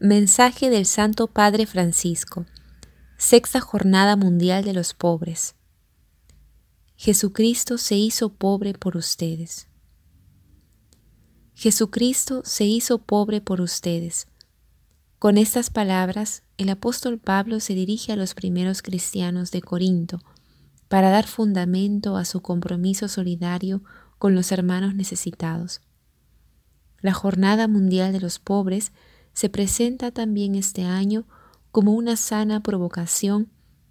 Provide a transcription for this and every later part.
Mensaje del Santo Padre Francisco. Sexta Jornada Mundial de los Pobres. Jesucristo se hizo pobre por ustedes. Jesucristo se hizo pobre por ustedes. Con estas palabras, el apóstol Pablo se dirige a los primeros cristianos de Corinto para dar fundamento a su compromiso solidario con los hermanos necesitados. La Jornada Mundial de los Pobres se presenta también este año como una sana provocación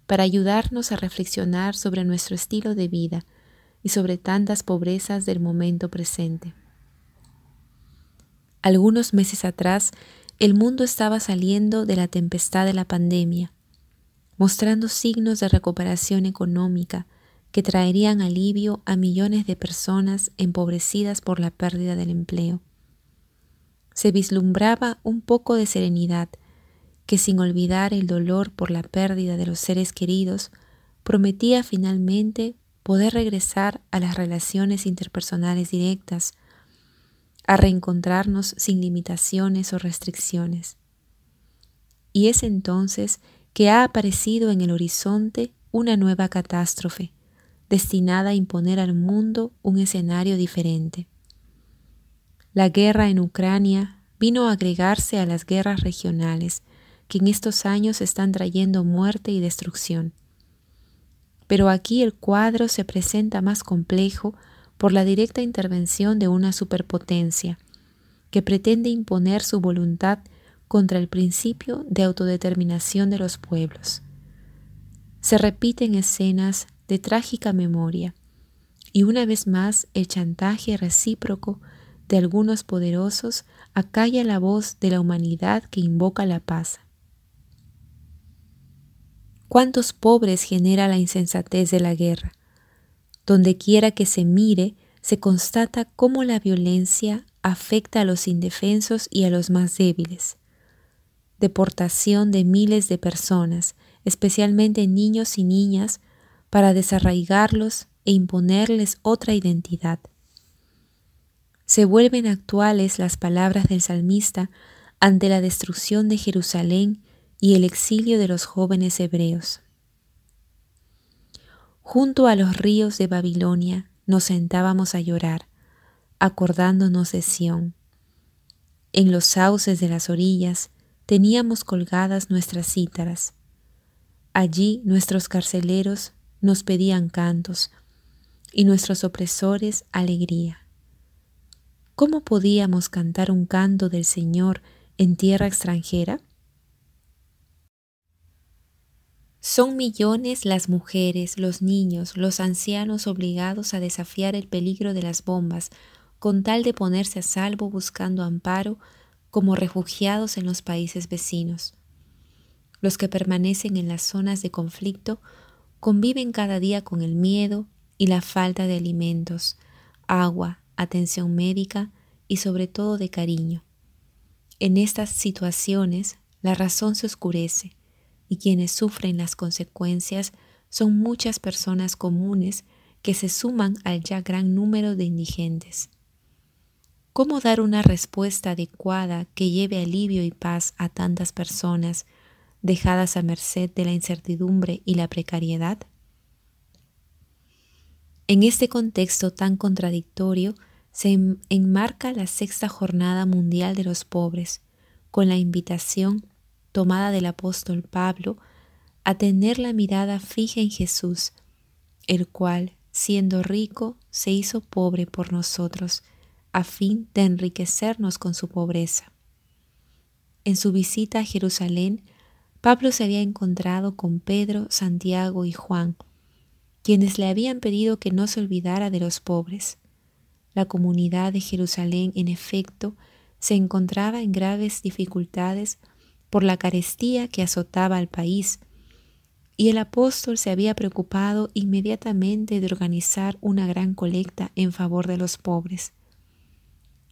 para ayudarnos a reflexionar sobre nuestro estilo de vida y sobre tantas pobrezas del momento presente. Algunos meses atrás, el mundo estaba saliendo de la tempestad de la pandemia, mostrando signos de recuperación económica que traerían alivio a millones de personas empobrecidas por la pérdida del empleo se vislumbraba un poco de serenidad que sin olvidar el dolor por la pérdida de los seres queridos, prometía finalmente poder regresar a las relaciones interpersonales directas, a reencontrarnos sin limitaciones o restricciones. Y es entonces que ha aparecido en el horizonte una nueva catástrofe, destinada a imponer al mundo un escenario diferente. La guerra en Ucrania vino a agregarse a las guerras regionales que en estos años están trayendo muerte y destrucción. Pero aquí el cuadro se presenta más complejo por la directa intervención de una superpotencia que pretende imponer su voluntad contra el principio de autodeterminación de los pueblos. Se repiten escenas de trágica memoria y una vez más el chantaje recíproco de algunos poderosos acalla la voz de la humanidad que invoca la paz. ¿Cuántos pobres genera la insensatez de la guerra? Donde quiera que se mire, se constata cómo la violencia afecta a los indefensos y a los más débiles. Deportación de miles de personas, especialmente niños y niñas, para desarraigarlos e imponerles otra identidad se vuelven actuales las palabras del salmista ante la destrucción de Jerusalén y el exilio de los jóvenes hebreos. Junto a los ríos de Babilonia nos sentábamos a llorar, acordándonos de Sión. En los sauces de las orillas teníamos colgadas nuestras cítaras. Allí nuestros carceleros nos pedían cantos y nuestros opresores alegría. ¿Cómo podíamos cantar un canto del Señor en tierra extranjera? Son millones las mujeres, los niños, los ancianos obligados a desafiar el peligro de las bombas con tal de ponerse a salvo buscando amparo como refugiados en los países vecinos. Los que permanecen en las zonas de conflicto conviven cada día con el miedo y la falta de alimentos, agua, atención médica y sobre todo de cariño. En estas situaciones la razón se oscurece y quienes sufren las consecuencias son muchas personas comunes que se suman al ya gran número de indigentes. ¿Cómo dar una respuesta adecuada que lleve alivio y paz a tantas personas dejadas a merced de la incertidumbre y la precariedad? En este contexto tan contradictorio, se enmarca la sexta jornada mundial de los pobres, con la invitación tomada del apóstol Pablo a tener la mirada fija en Jesús, el cual, siendo rico, se hizo pobre por nosotros, a fin de enriquecernos con su pobreza. En su visita a Jerusalén, Pablo se había encontrado con Pedro, Santiago y Juan, quienes le habían pedido que no se olvidara de los pobres. La comunidad de Jerusalén, en efecto, se encontraba en graves dificultades por la carestía que azotaba al país, y el apóstol se había preocupado inmediatamente de organizar una gran colecta en favor de los pobres.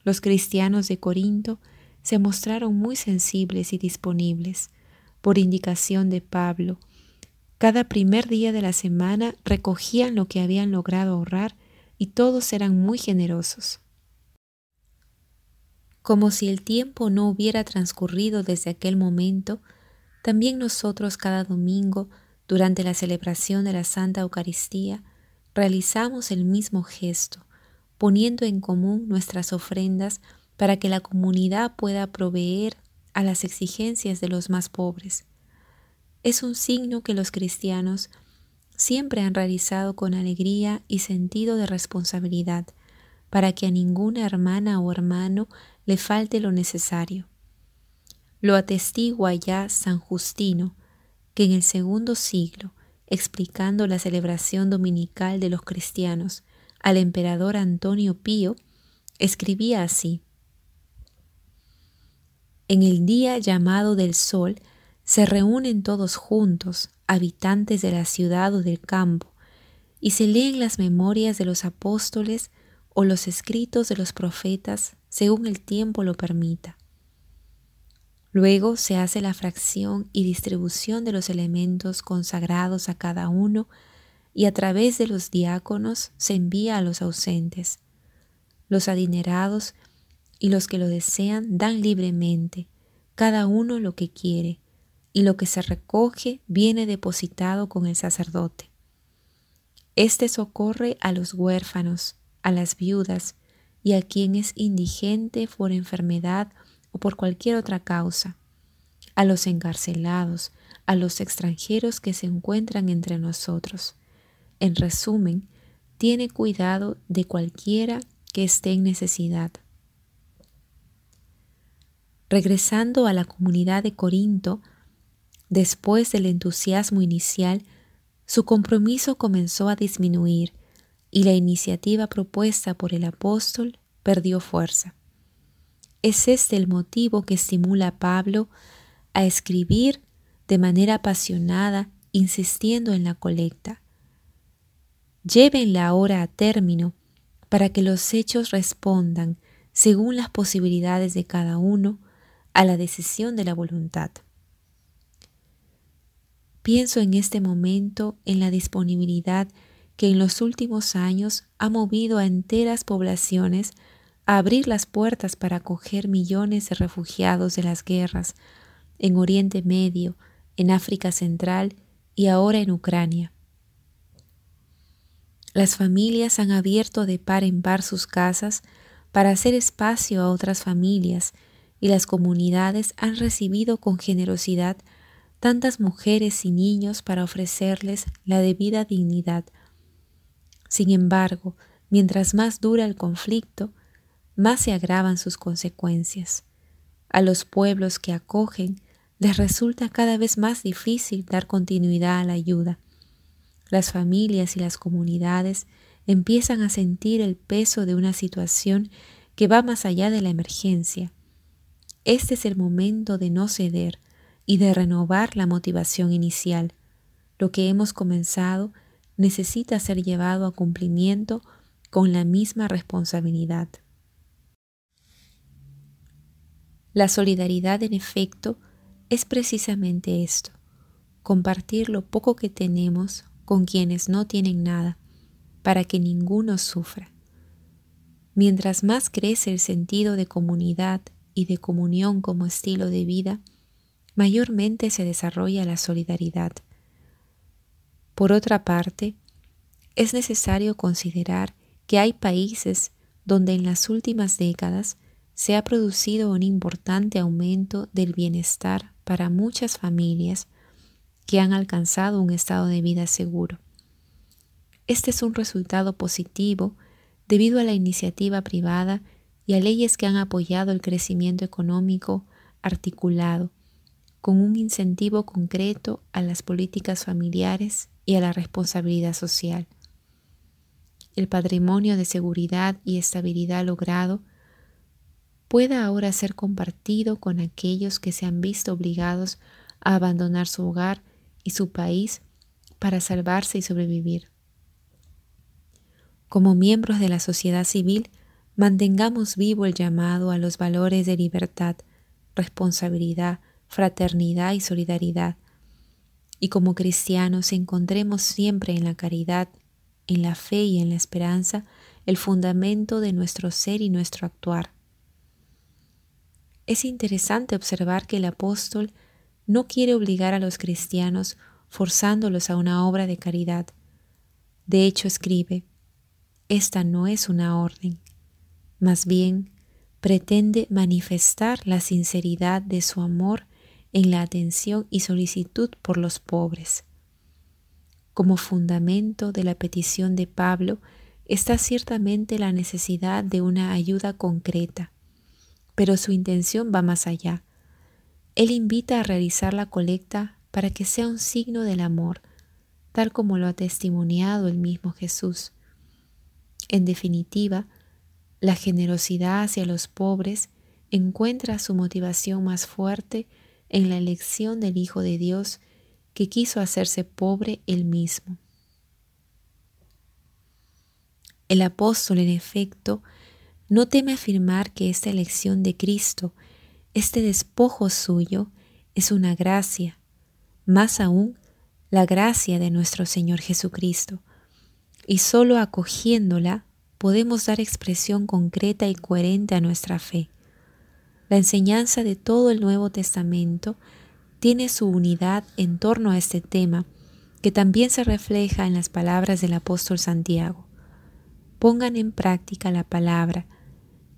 Los cristianos de Corinto se mostraron muy sensibles y disponibles. Por indicación de Pablo, cada primer día de la semana recogían lo que habían logrado ahorrar y todos eran muy generosos. Como si el tiempo no hubiera transcurrido desde aquel momento, también nosotros cada domingo, durante la celebración de la Santa Eucaristía, realizamos el mismo gesto, poniendo en común nuestras ofrendas para que la comunidad pueda proveer a las exigencias de los más pobres. Es un signo que los cristianos siempre han realizado con alegría y sentido de responsabilidad, para que a ninguna hermana o hermano le falte lo necesario. Lo atestigua ya San Justino, que en el segundo siglo, explicando la celebración dominical de los cristianos al emperador Antonio Pío, escribía así. En el día llamado del sol se reúnen todos juntos, habitantes de la ciudad o del campo, y se leen las memorias de los apóstoles o los escritos de los profetas según el tiempo lo permita. Luego se hace la fracción y distribución de los elementos consagrados a cada uno y a través de los diáconos se envía a los ausentes. Los adinerados y los que lo desean dan libremente, cada uno lo que quiere, y lo que se recoge viene depositado con el sacerdote. Este socorre a los huérfanos, a las viudas y a quien es indigente por enfermedad o por cualquier otra causa, a los encarcelados, a los extranjeros que se encuentran entre nosotros. En resumen, tiene cuidado de cualquiera que esté en necesidad. Regresando a la comunidad de Corinto, después del entusiasmo inicial, su compromiso comenzó a disminuir y la iniciativa propuesta por el apóstol perdió fuerza. Es este el motivo que estimula a Pablo a escribir de manera apasionada, insistiendo en la colecta. Llévenla ahora a término para que los hechos respondan, según las posibilidades de cada uno, a la decisión de la voluntad. Pienso en este momento en la disponibilidad que en los últimos años ha movido a enteras poblaciones a abrir las puertas para acoger millones de refugiados de las guerras en Oriente Medio, en África Central y ahora en Ucrania. Las familias han abierto de par en par sus casas para hacer espacio a otras familias y las comunidades han recibido con generosidad tantas mujeres y niños para ofrecerles la debida dignidad. Sin embargo, mientras más dura el conflicto, más se agravan sus consecuencias. A los pueblos que acogen les resulta cada vez más difícil dar continuidad a la ayuda. Las familias y las comunidades empiezan a sentir el peso de una situación que va más allá de la emergencia este es el momento de no ceder y de renovar la motivación inicial. Lo que hemos comenzado necesita ser llevado a cumplimiento con la misma responsabilidad. La solidaridad, en efecto, es precisamente esto, compartir lo poco que tenemos con quienes no tienen nada, para que ninguno sufra. Mientras más crece el sentido de comunidad y de comunión como estilo de vida, mayormente se desarrolla la solidaridad. Por otra parte, es necesario considerar que hay países donde en las últimas décadas se ha producido un importante aumento del bienestar para muchas familias que han alcanzado un estado de vida seguro. Este es un resultado positivo debido a la iniciativa privada y a leyes que han apoyado el crecimiento económico articulado, con un incentivo concreto a las políticas familiares y a la responsabilidad social. El patrimonio de seguridad y estabilidad logrado pueda ahora ser compartido con aquellos que se han visto obligados a abandonar su hogar y su país para salvarse y sobrevivir. Como miembros de la sociedad civil, mantengamos vivo el llamado a los valores de libertad, responsabilidad, fraternidad y solidaridad. Y como cristianos encontremos siempre en la caridad, en la fe y en la esperanza el fundamento de nuestro ser y nuestro actuar. es interesante observar que el apóstol no quiere obligar a los cristianos forzándolos a una obra de caridad. De hecho, escribe, esta no es una orden, más bien pretende manifestar la sinceridad de su amor en la atención y solicitud por los pobres. Como fundamento de la petición de Pablo está ciertamente la necesidad de una ayuda concreta, pero su intención va más allá. Él invita a realizar la colecta para que sea un signo del amor, tal como lo ha testimoniado el mismo Jesús. En definitiva, la generosidad hacia los pobres encuentra su motivación más fuerte en la elección del Hijo de Dios que quiso hacerse pobre él mismo. El apóstol, en efecto, no teme afirmar que esta elección de Cristo, este despojo suyo, es una gracia, más aún la gracia de nuestro Señor Jesucristo, y sólo acogiéndola podemos dar expresión concreta y coherente a nuestra fe. La enseñanza de todo el Nuevo Testamento tiene su unidad en torno a este tema, que también se refleja en las palabras del apóstol Santiago. Pongan en práctica la palabra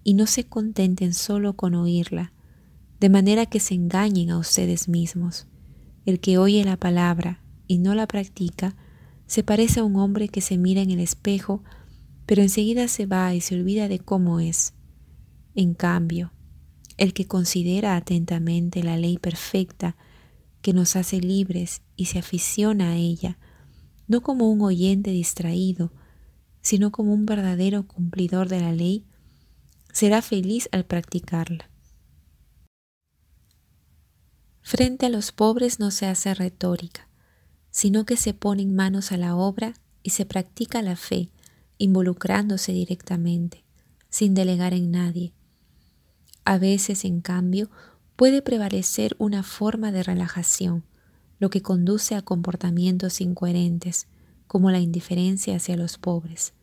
y no se contenten solo con oírla, de manera que se engañen a ustedes mismos. El que oye la palabra y no la practica, se parece a un hombre que se mira en el espejo, pero enseguida se va y se olvida de cómo es. En cambio, el que considera atentamente la ley perfecta que nos hace libres y se aficiona a ella, no como un oyente distraído, sino como un verdadero cumplidor de la ley, será feliz al practicarla. Frente a los pobres no se hace retórica, sino que se ponen manos a la obra y se practica la fe, involucrándose directamente, sin delegar en nadie. A veces, en cambio, puede prevalecer una forma de relajación, lo que conduce a comportamientos incoherentes, como la indiferencia hacia los pobres.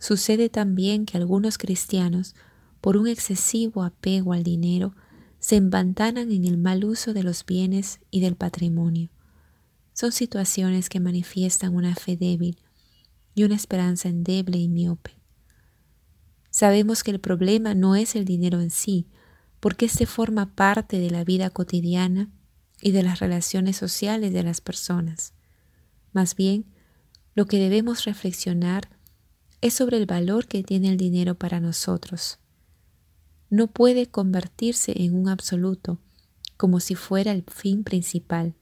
Sucede también que algunos cristianos, por un excesivo apego al dinero, se empantanan en el mal uso de los bienes y del patrimonio. Son situaciones que manifiestan una fe débil y una esperanza endeble y miope. Sabemos que el problema no es el dinero en sí, porque éste forma parte de la vida cotidiana y de las relaciones sociales de las personas. Más bien, lo que debemos reflexionar es sobre el valor que tiene el dinero para nosotros. No puede convertirse en un absoluto, como si fuera el fin principal.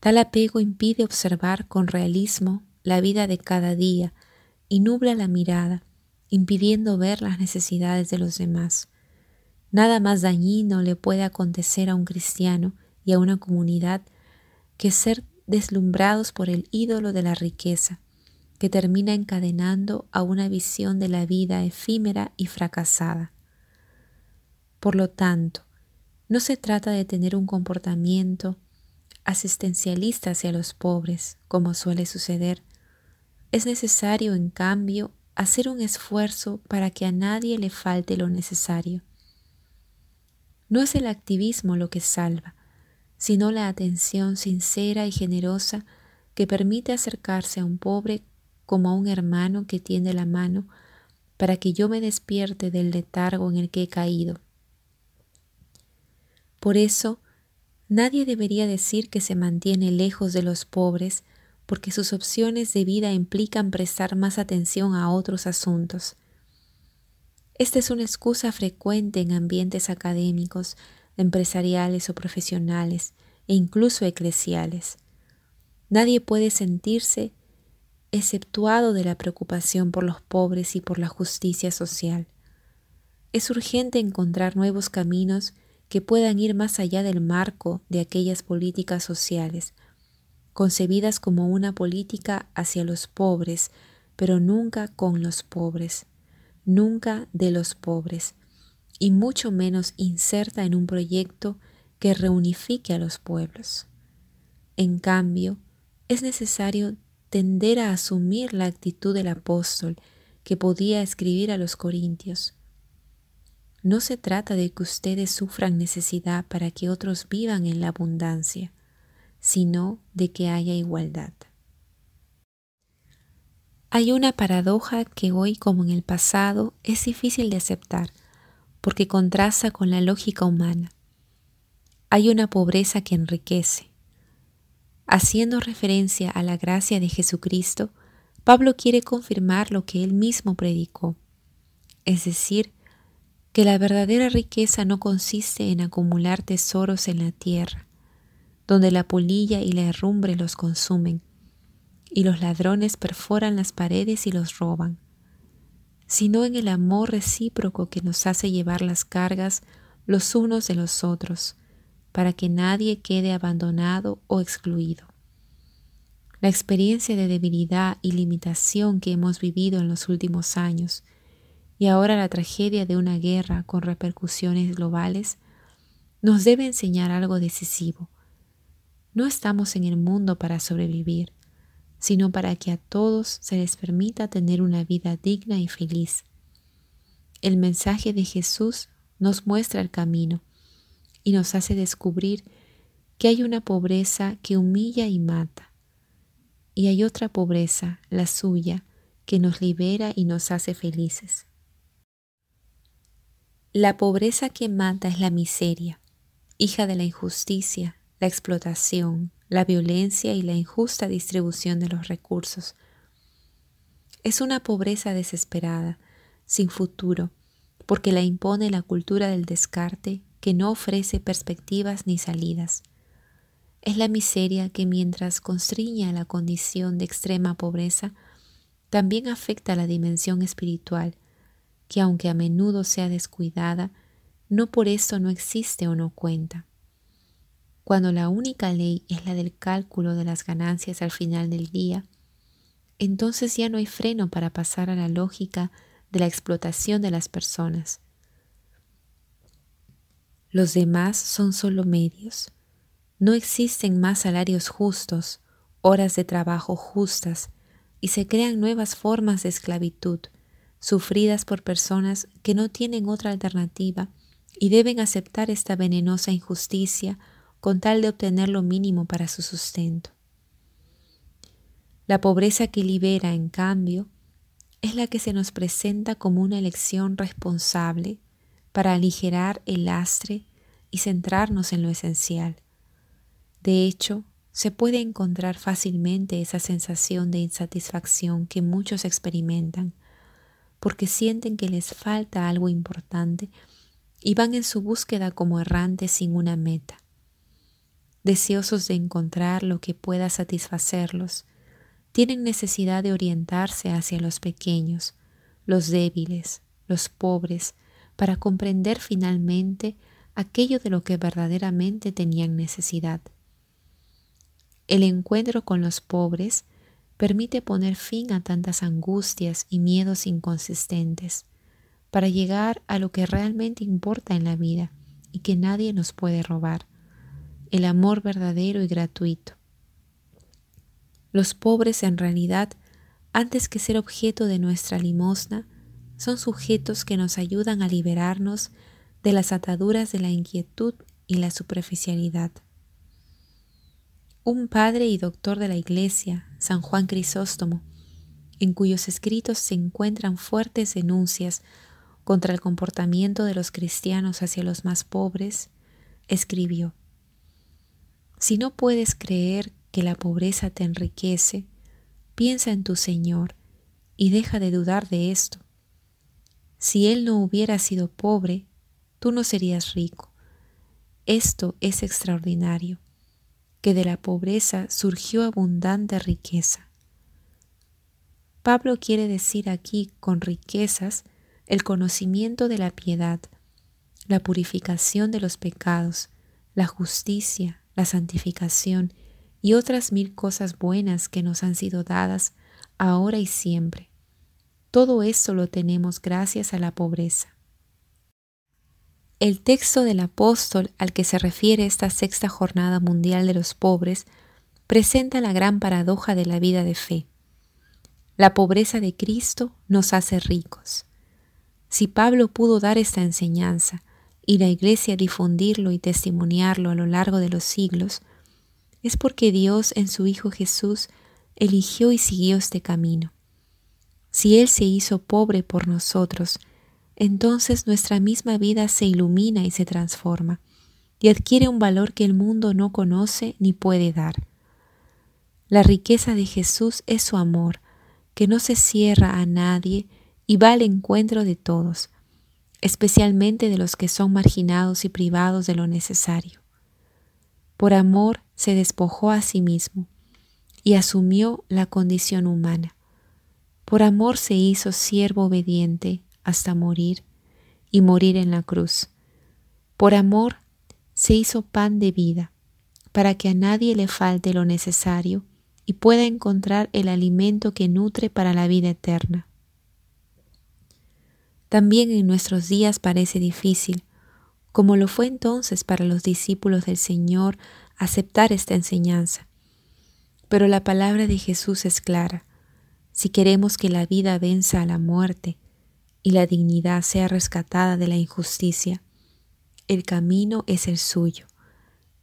Tal apego impide observar con realismo la vida de cada día y nubla la mirada, impidiendo ver las necesidades de los demás. Nada más dañino le puede acontecer a un cristiano y a una comunidad que ser deslumbrados por el ídolo de la riqueza, que termina encadenando a una visión de la vida efímera y fracasada. Por lo tanto, no se trata de tener un comportamiento asistencialista hacia los pobres, como suele suceder. Es necesario, en cambio, hacer un esfuerzo para que a nadie le falte lo necesario. No es el activismo lo que salva, sino la atención sincera y generosa que permite acercarse a un pobre como a un hermano que tiende la mano para que yo me despierte del letargo en el que he caído. Por eso, Nadie debería decir que se mantiene lejos de los pobres porque sus opciones de vida implican prestar más atención a otros asuntos. Esta es una excusa frecuente en ambientes académicos, empresariales o profesionales, e incluso eclesiales. Nadie puede sentirse exceptuado de la preocupación por los pobres y por la justicia social. Es urgente encontrar nuevos caminos que puedan ir más allá del marco de aquellas políticas sociales, concebidas como una política hacia los pobres, pero nunca con los pobres, nunca de los pobres, y mucho menos inserta en un proyecto que reunifique a los pueblos. En cambio, es necesario tender a asumir la actitud del apóstol que podía escribir a los corintios. no se trata de que ustedes sufran necesidad para que otros vivan en la abundancia, sino de que haya igualdad. Hay una paradoja que hoy como en el pasado es difícil de aceptar porque contrasta con la lógica humana. Hay una pobreza que enriquece. Haciendo referencia a la gracia de Jesucristo, Pablo quiere confirmar lo que él mismo predicó, es decir, que la verdadera riqueza no consiste en acumular tesoros en la tierra, donde la polilla y la herrumbre los consumen, y los ladrones perforan las paredes y los roban, sino en el amor recíproco que nos hace llevar las cargas los unos de los otros, para que nadie quede abandonado o excluido. La experiencia de debilidad y limitación que hemos vivido en los últimos años y ahora la tragedia de una guerra con repercusiones globales, nos debe enseñar algo decisivo. No estamos en el mundo para sobrevivir, sino para que a todos se les permita tener una vida digna y feliz. El mensaje de Jesús nos muestra el camino y nos hace descubrir que hay una pobreza que humilla y mata, y hay otra pobreza, la suya, que nos libera y nos hace felices. La pobreza que mata es la miseria, hija de la injusticia, la explotación, la violencia y la injusta distribución de los recursos. Es una pobreza desesperada, sin futuro, porque la impone la cultura del descarte que no ofrece perspectivas ni salidas. Es la miseria que mientras constriña la condición de extrema pobreza, también afecta la dimensión espiritual, que aunque a menudo sea descuidada, no por eso no existe o no cuenta. Cuando la única ley es la del cálculo de las ganancias al final del día, entonces ya no hay freno para pasar a la lógica de la explotación de las personas. Los demás son solo medios. No existen más salarios justos, horas de trabajo justas, y se crean nuevas formas de esclavitud, sufridas por personas que no tienen otra alternativa y deben aceptar esta venenosa injusticia con tal de obtener lo mínimo para su sustento. La pobreza que libera, en cambio, es la que se nos presenta como una elección responsable para aligerar el lastre y centrarnos en lo esencial. De hecho, se puede encontrar fácilmente esa sensación de insatisfacción que muchos experimentan porque sienten que les falta algo importante y van en su búsqueda como errantes sin una meta. Deseosos de encontrar lo que pueda satisfacerlos, tienen necesidad de orientarse hacia los pequeños, los débiles, los pobres, para comprender finalmente aquello de lo que verdaderamente tenían necesidad. El encuentro con los pobres permite poner fin a tantas angustias y miedos inconsistentes para llegar a lo que realmente importa en la vida y que nadie nos puede robar, el amor verdadero y gratuito. Los pobres en realidad, antes que ser objeto de nuestra limosna, son sujetos que nos ayudan a liberarnos de las ataduras de la inquietud y la superficialidad. Un padre y doctor de la Iglesia, San Juan Crisóstomo, en cuyos escritos se encuentran fuertes denuncias contra el comportamiento de los cristianos hacia los más pobres, escribió, Si no puedes creer que la pobreza te enriquece, piensa en tu Señor y deja de dudar de esto. Si Él no hubiera sido pobre, tú no serías rico. Esto es extraordinario que de la pobreza surgió abundante riqueza. Pablo quiere decir aquí con riquezas el conocimiento de la piedad, la purificación de los pecados, la justicia, la santificación y otras mil cosas buenas que nos han sido dadas ahora y siempre. Todo esto lo tenemos gracias a la pobreza. El texto del apóstol al que se refiere esta sexta jornada mundial de los pobres presenta la gran paradoja de la vida de fe. La pobreza de Cristo nos hace ricos. Si Pablo pudo dar esta enseñanza y la Iglesia difundirlo y testimoniarlo a lo largo de los siglos, es porque Dios en su Hijo Jesús eligió y siguió este camino. Si Él se hizo pobre por nosotros, entonces nuestra misma vida se ilumina y se transforma, y adquiere un valor que el mundo no conoce ni puede dar. La riqueza de Jesús es su amor, que no se cierra a nadie y va al encuentro de todos, especialmente de los que son marginados y privados de lo necesario. Por amor se despojó a sí mismo y asumió la condición humana. Por amor se hizo siervo obediente hasta morir y morir en la cruz. Por amor se hizo pan de vida, para que a nadie le falte lo necesario y pueda encontrar el alimento que nutre para la vida eterna. También en nuestros días parece difícil, como lo fue entonces para los discípulos del Señor, aceptar esta enseñanza. Pero la palabra de Jesús es clara. Si queremos que la vida venza a la muerte y la dignidad sea rescatada de la injusticia, el camino es el suyo,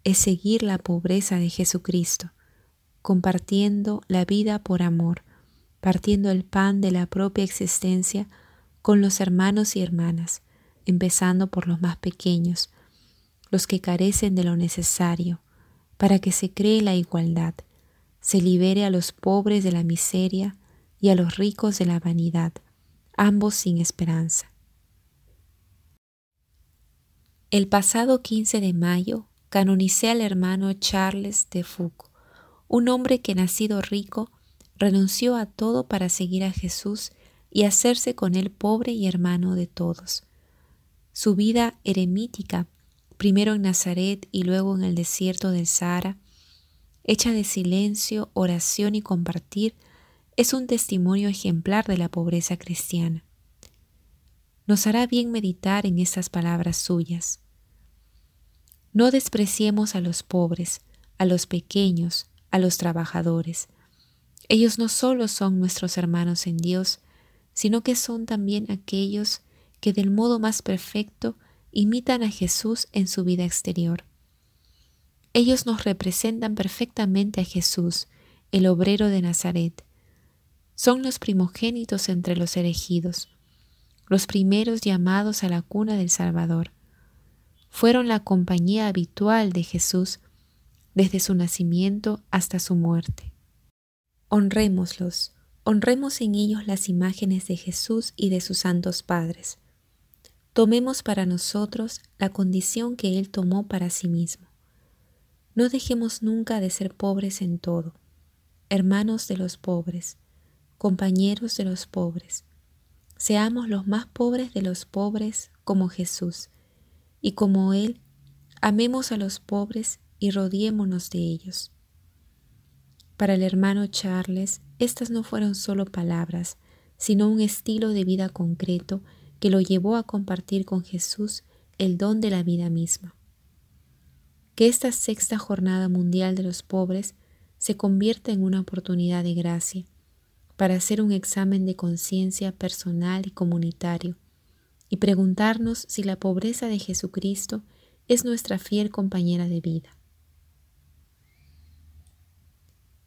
es seguir la pobreza de Jesucristo, compartiendo la vida por amor, partiendo el pan de la propia existencia con los hermanos y hermanas, empezando por los más pequeños, los que carecen de lo necesario, para que se cree la igualdad, se libere a los pobres de la miseria y a los ricos de la vanidad, ambos sin esperanza. El pasado 15 de mayo canonicé al hermano Charles de Foucault, un hombre que nacido rico renunció a todo para seguir a Jesús y hacerse con él pobre y hermano de todos. Su vida eremítica, primero en Nazaret y luego en el desierto del Sahara, hecha de silencio, oración y compartir, es un testimonio ejemplar de la pobreza cristiana. Nos hará bien meditar en estas palabras suyas. No despreciemos a los pobres, a los pequeños, a los trabajadores. Ellos no solo son nuestros hermanos en Dios, sino que son también aquellos que del modo más perfecto imitan a Jesús en su vida exterior. Ellos nos representan perfectamente a Jesús, el obrero de Nazaret. Son los primogénitos entre los elegidos, los primeros llamados a la cuna del Salvador. Fueron la compañía habitual de Jesús desde su nacimiento hasta su muerte. Honrémoslos, honremos en ellos las imágenes de Jesús y de sus santos padres. Tomemos para nosotros la condición que Él tomó para sí mismo. No dejemos nunca de ser pobres en todo, hermanos de los pobres, compañeros de los pobres. Seamos los más pobres de los pobres como Jesús, y como Él, amemos a los pobres y rodeémonos de ellos. Para el hermano Charles, estas no fueron solo palabras, sino un estilo de vida concreto que lo llevó a compartir con Jesús el don de la vida misma. Que esta sexta jornada mundial de los pobres se convierta en una oportunidad de gracia para hacer un examen de conciencia personal y comunitario y preguntarnos si la pobreza de Jesucristo es nuestra fiel compañera de vida.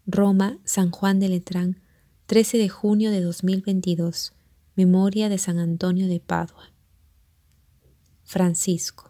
Roma, San Juan de Letrán, 13 de junio de 2022. Memoria de San Antonio de Padua. Francisco.